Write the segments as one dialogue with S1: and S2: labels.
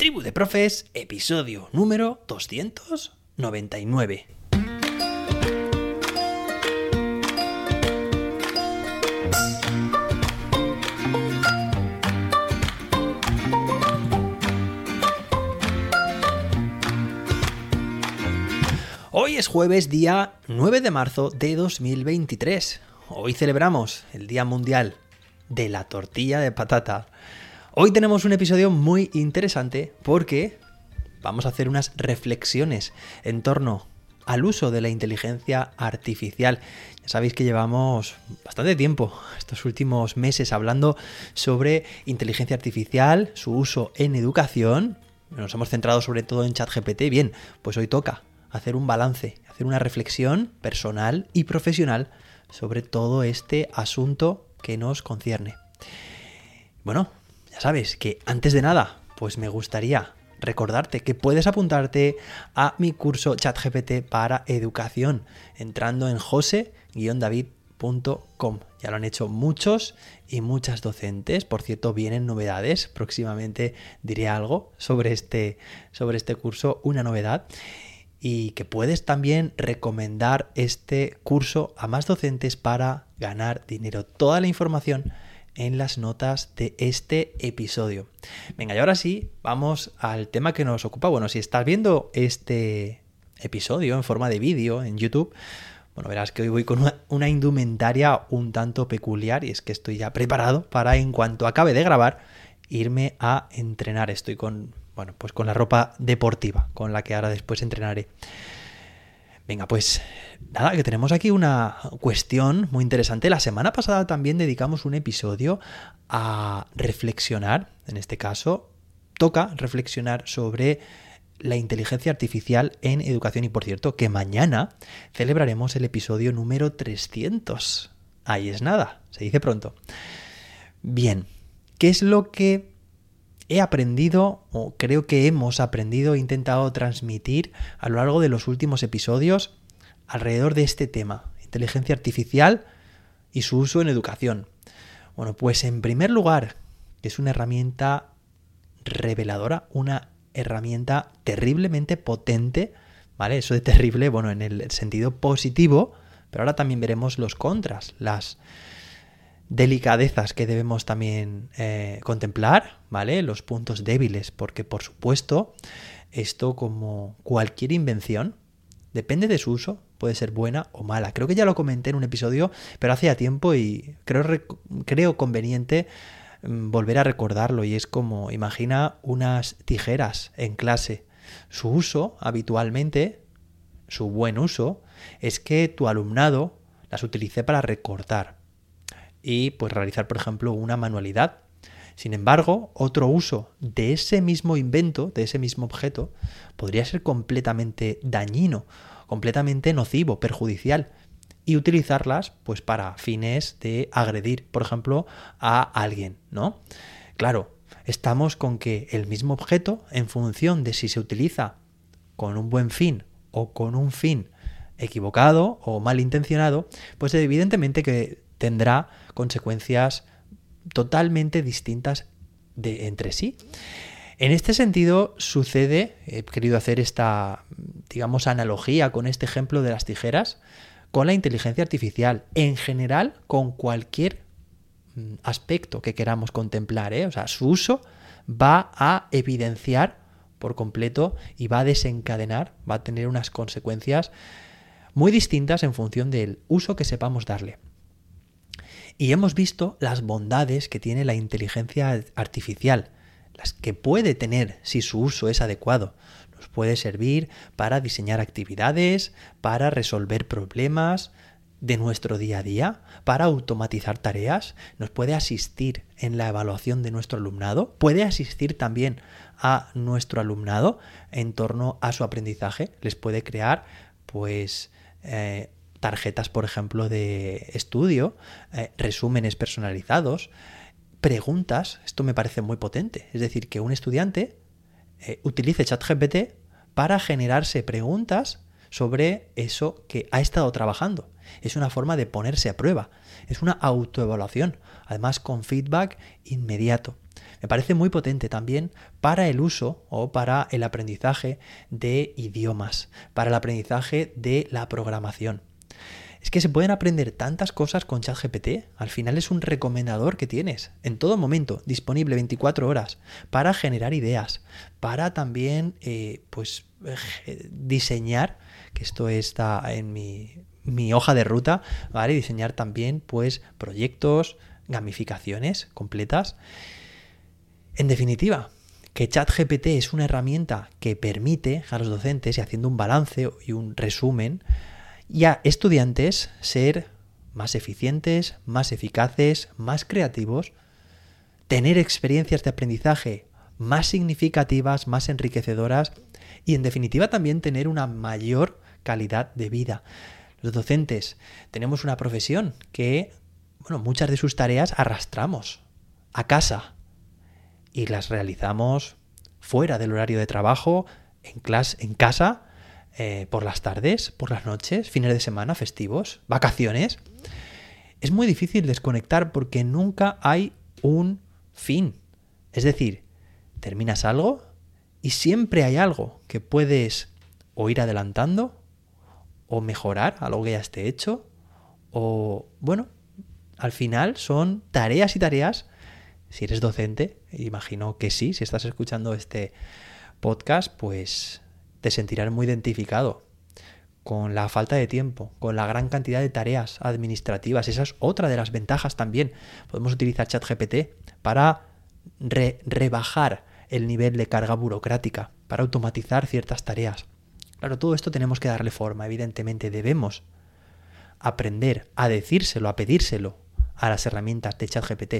S1: Tribu de Profes, episodio número 299. Hoy es jueves día 9 de marzo de 2023. Hoy celebramos el Día Mundial de la Tortilla de Patata. Hoy tenemos un episodio muy interesante porque vamos a hacer unas reflexiones en torno al uso de la inteligencia artificial. Ya sabéis que llevamos bastante tiempo, estos últimos meses, hablando sobre inteligencia artificial, su uso en educación. Nos hemos centrado sobre todo en ChatGPT. Bien, pues hoy toca hacer un balance, hacer una reflexión personal y profesional sobre todo este asunto que nos concierne. Bueno, sabes que antes de nada, pues me gustaría recordarte que puedes apuntarte a mi curso ChatGPT para educación entrando en jose-david.com. Ya lo han hecho muchos y muchas docentes. Por cierto, vienen novedades. Próximamente diré algo sobre este, sobre este curso, una novedad y que puedes también recomendar este curso a más docentes para ganar dinero. Toda la información en las notas de este episodio. Venga, y ahora sí, vamos al tema que nos ocupa. Bueno, si estás viendo este episodio en forma de vídeo en YouTube, bueno, verás que hoy voy con una, indumentaria un tanto peculiar y es que estoy ya preparado para en cuanto acabe de grabar irme a entrenar. Estoy con bueno, pues con la ropa deportiva, con la que ahora después entrenaré. Venga, pues nada, que tenemos aquí una cuestión muy interesante. La semana pasada también dedicamos un episodio a reflexionar, en este caso, toca reflexionar sobre la inteligencia artificial en educación y por cierto que mañana celebraremos el episodio número 300. Ahí es nada, se dice pronto. Bien, ¿qué es lo que he aprendido, o creo que hemos aprendido, e intentado transmitir a lo largo de los últimos episodios alrededor de este tema, inteligencia artificial y su uso en educación. Bueno, pues en primer lugar, es una herramienta reveladora, una herramienta terriblemente potente, ¿vale? Eso de terrible, bueno, en el sentido positivo, pero ahora también veremos los contras, las delicadezas que debemos también eh, contemplar, ¿vale? Los puntos débiles, porque por supuesto, esto como cualquier invención, depende de su uso, puede ser buena o mala. Creo que ya lo comenté en un episodio, pero hace ya tiempo y creo, creo conveniente mm, volver a recordarlo y es como, imagina unas tijeras en clase. Su uso habitualmente, su buen uso, es que tu alumnado las utilice para recortar, y pues realizar, por ejemplo, una manualidad. Sin embargo, otro uso de ese mismo invento, de ese mismo objeto, podría ser completamente dañino, completamente nocivo, perjudicial y utilizarlas pues para fines de agredir, por ejemplo, a alguien, ¿no? Claro, estamos con que el mismo objeto, en función de si se utiliza con un buen fin o con un fin equivocado o malintencionado, pues evidentemente que tendrá consecuencias totalmente distintas de, entre sí. En este sentido sucede, he querido hacer esta, digamos, analogía con este ejemplo de las tijeras, con la inteligencia artificial, en general con cualquier mm, aspecto que queramos contemplar. ¿eh? O sea, su uso va a evidenciar por completo y va a desencadenar, va a tener unas consecuencias muy distintas en función del uso que sepamos darle. Y hemos visto las bondades que tiene la inteligencia artificial, las que puede tener si su uso es adecuado. Nos puede servir para diseñar actividades, para resolver problemas de nuestro día a día, para automatizar tareas, nos puede asistir en la evaluación de nuestro alumnado, puede asistir también a nuestro alumnado en torno a su aprendizaje, les puede crear pues eh, tarjetas, por ejemplo, de estudio, eh, resúmenes personalizados, preguntas, esto me parece muy potente, es decir, que un estudiante eh, utilice ChatGPT para generarse preguntas sobre eso que ha estado trabajando. Es una forma de ponerse a prueba, es una autoevaluación, además con feedback inmediato. Me parece muy potente también para el uso o para el aprendizaje de idiomas, para el aprendizaje de la programación. Es que se pueden aprender tantas cosas con ChatGPT. Al final es un recomendador que tienes en todo momento, disponible 24 horas, para generar ideas, para también eh, pues, eh, diseñar, que esto está en mi, mi hoja de ruta, ¿vale? Diseñar también pues proyectos, gamificaciones completas. En definitiva, que ChatGPT es una herramienta que permite a los docentes, y haciendo un balance y un resumen, y estudiantes ser más eficientes, más eficaces, más creativos, tener experiencias de aprendizaje más significativas, más enriquecedoras y en definitiva también tener una mayor calidad de vida. Los docentes tenemos una profesión que, bueno, muchas de sus tareas arrastramos a casa y las realizamos fuera del horario de trabajo, en, clase, en casa, eh, por las tardes, por las noches, fines de semana, festivos, vacaciones. Es muy difícil desconectar porque nunca hay un fin. Es decir, terminas algo y siempre hay algo que puedes o ir adelantando o mejorar algo que ya esté hecho, o bueno, al final son tareas y tareas. Si eres docente, imagino que sí, si estás escuchando este podcast, pues te sentirás muy identificado con la falta de tiempo, con la gran cantidad de tareas administrativas. Esa es otra de las ventajas también. Podemos utilizar ChatGPT para rebajar el nivel de carga burocrática, para automatizar ciertas tareas. Claro, todo esto tenemos que darle forma, evidentemente debemos aprender a decírselo, a pedírselo a las herramientas de ChatGPT,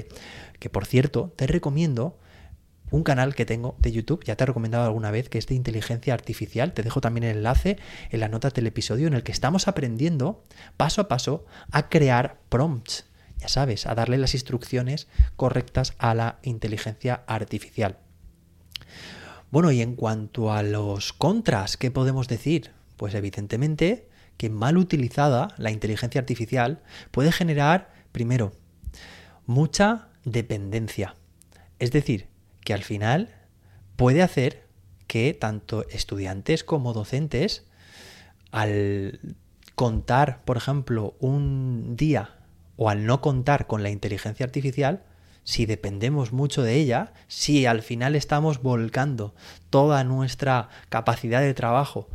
S1: que por cierto, te recomiendo un canal que tengo de YouTube, ya te he recomendado alguna vez, que es de inteligencia artificial. Te dejo también el enlace en las notas del episodio en el que estamos aprendiendo paso a paso a crear prompts. Ya sabes, a darle las instrucciones correctas a la inteligencia artificial. Bueno, y en cuanto a los contras, ¿qué podemos decir? Pues evidentemente que mal utilizada la inteligencia artificial puede generar, primero, mucha dependencia. Es decir, que al final puede hacer que tanto estudiantes como docentes, al contar, por ejemplo, un día o al no contar con la inteligencia artificial, si dependemos mucho de ella, si al final estamos volcando toda nuestra capacidad de trabajo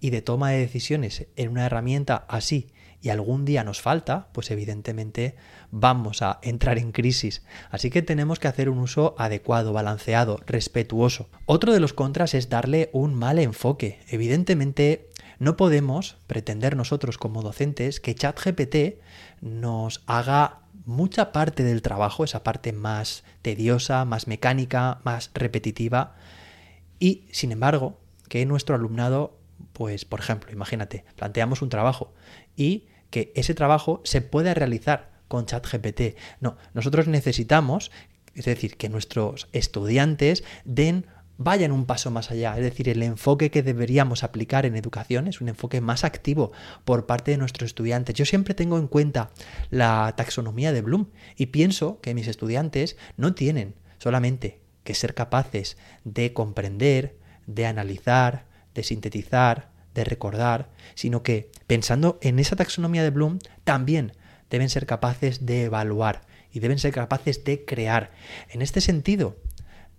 S1: y de toma de decisiones en una herramienta así y algún día nos falta, pues evidentemente vamos a entrar en crisis. Así que tenemos que hacer un uso adecuado, balanceado, respetuoso. Otro de los contras es darle un mal enfoque. Evidentemente no podemos pretender nosotros como docentes que ChatGPT nos haga mucha parte del trabajo, esa parte más tediosa, más mecánica, más repetitiva, y sin embargo, que nuestro alumnado, pues por ejemplo, imagínate, planteamos un trabajo y que ese trabajo se pueda realizar con ChatGPT. No, nosotros necesitamos, es decir, que nuestros estudiantes den vayan un paso más allá. Es decir, el enfoque que deberíamos aplicar en educación es un enfoque más activo por parte de nuestros estudiantes. Yo siempre tengo en cuenta la taxonomía de Bloom y pienso que mis estudiantes no tienen solamente que ser capaces de comprender, de analizar, de sintetizar, de recordar, sino que pensando en esa taxonomía de Bloom también deben ser capaces de evaluar y deben ser capaces de crear. En este sentido,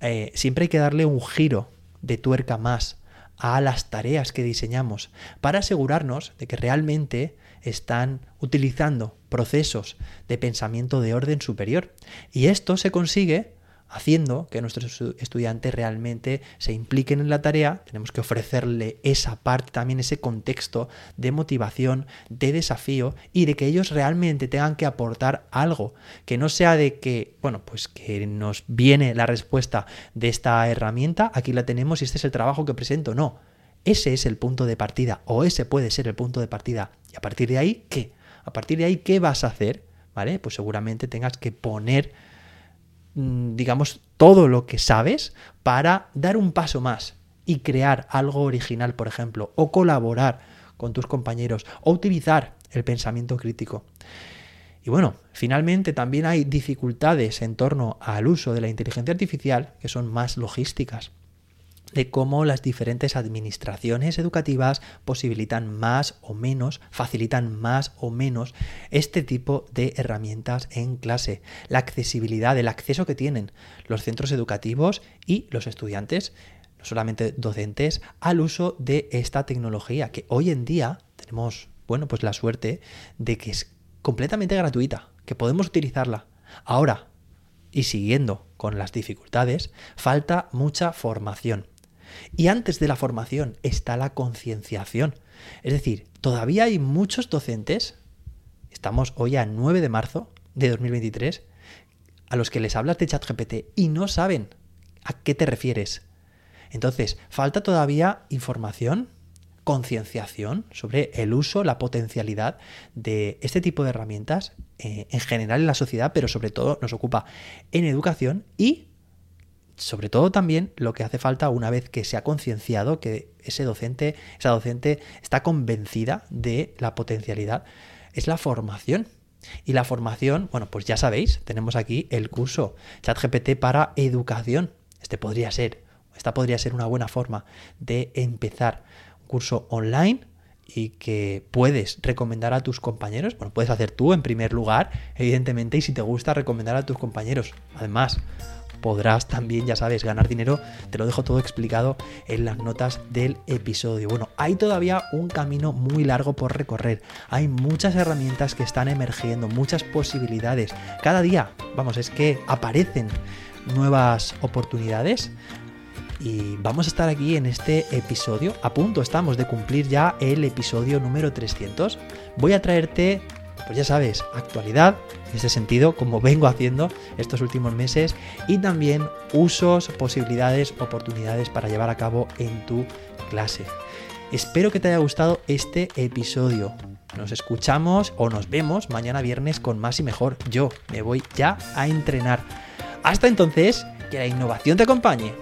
S1: eh, siempre hay que darle un giro de tuerca más a las tareas que diseñamos para asegurarnos de que realmente están utilizando procesos de pensamiento de orden superior. Y esto se consigue haciendo que nuestros estudiantes realmente se impliquen en la tarea, tenemos que ofrecerle esa parte, también ese contexto de motivación, de desafío y de que ellos realmente tengan que aportar algo, que no sea de que, bueno, pues que nos viene la respuesta de esta herramienta, aquí la tenemos y este es el trabajo que presento, no. Ese es el punto de partida o ese puede ser el punto de partida. Y a partir de ahí, ¿qué? A partir de ahí, ¿qué vas a hacer? ¿Vale? Pues seguramente tengas que poner digamos, todo lo que sabes para dar un paso más y crear algo original, por ejemplo, o colaborar con tus compañeros, o utilizar el pensamiento crítico. Y bueno, finalmente también hay dificultades en torno al uso de la inteligencia artificial que son más logísticas de cómo las diferentes administraciones educativas posibilitan más o menos, facilitan más o menos este tipo de herramientas en clase. La accesibilidad, el acceso que tienen los centros educativos y los estudiantes, no solamente docentes, al uso de esta tecnología que hoy en día tenemos, bueno, pues la suerte de que es completamente gratuita, que podemos utilizarla. Ahora, y siguiendo con las dificultades, falta mucha formación. Y antes de la formación está la concienciación. Es decir, todavía hay muchos docentes, estamos hoy a 9 de marzo de 2023, a los que les hablas de ChatGPT y no saben a qué te refieres. Entonces, falta todavía información, concienciación sobre el uso, la potencialidad de este tipo de herramientas eh, en general en la sociedad, pero sobre todo nos ocupa en educación y sobre todo también lo que hace falta una vez que se ha concienciado que ese docente, esa docente está convencida de la potencialidad, es la formación. Y la formación, bueno, pues ya sabéis, tenemos aquí el curso ChatGPT para educación. Este podría ser, esta podría ser una buena forma de empezar un curso online y que puedes recomendar a tus compañeros. Bueno, puedes hacer tú en primer lugar, evidentemente, y si te gusta recomendar a tus compañeros. Además, podrás también, ya sabes, ganar dinero. Te lo dejo todo explicado en las notas del episodio. Bueno, hay todavía un camino muy largo por recorrer. Hay muchas herramientas que están emergiendo, muchas posibilidades. Cada día, vamos, es que aparecen nuevas oportunidades. Y vamos a estar aquí en este episodio. A punto estamos de cumplir ya el episodio número 300. Voy a traerte pues ya sabes, actualidad en ese sentido, como vengo haciendo estos últimos meses, y también usos, posibilidades, oportunidades para llevar a cabo en tu clase. Espero que te haya gustado este episodio. Nos escuchamos o nos vemos mañana viernes con más y mejor. Yo me voy ya a entrenar. Hasta entonces, que la innovación te acompañe.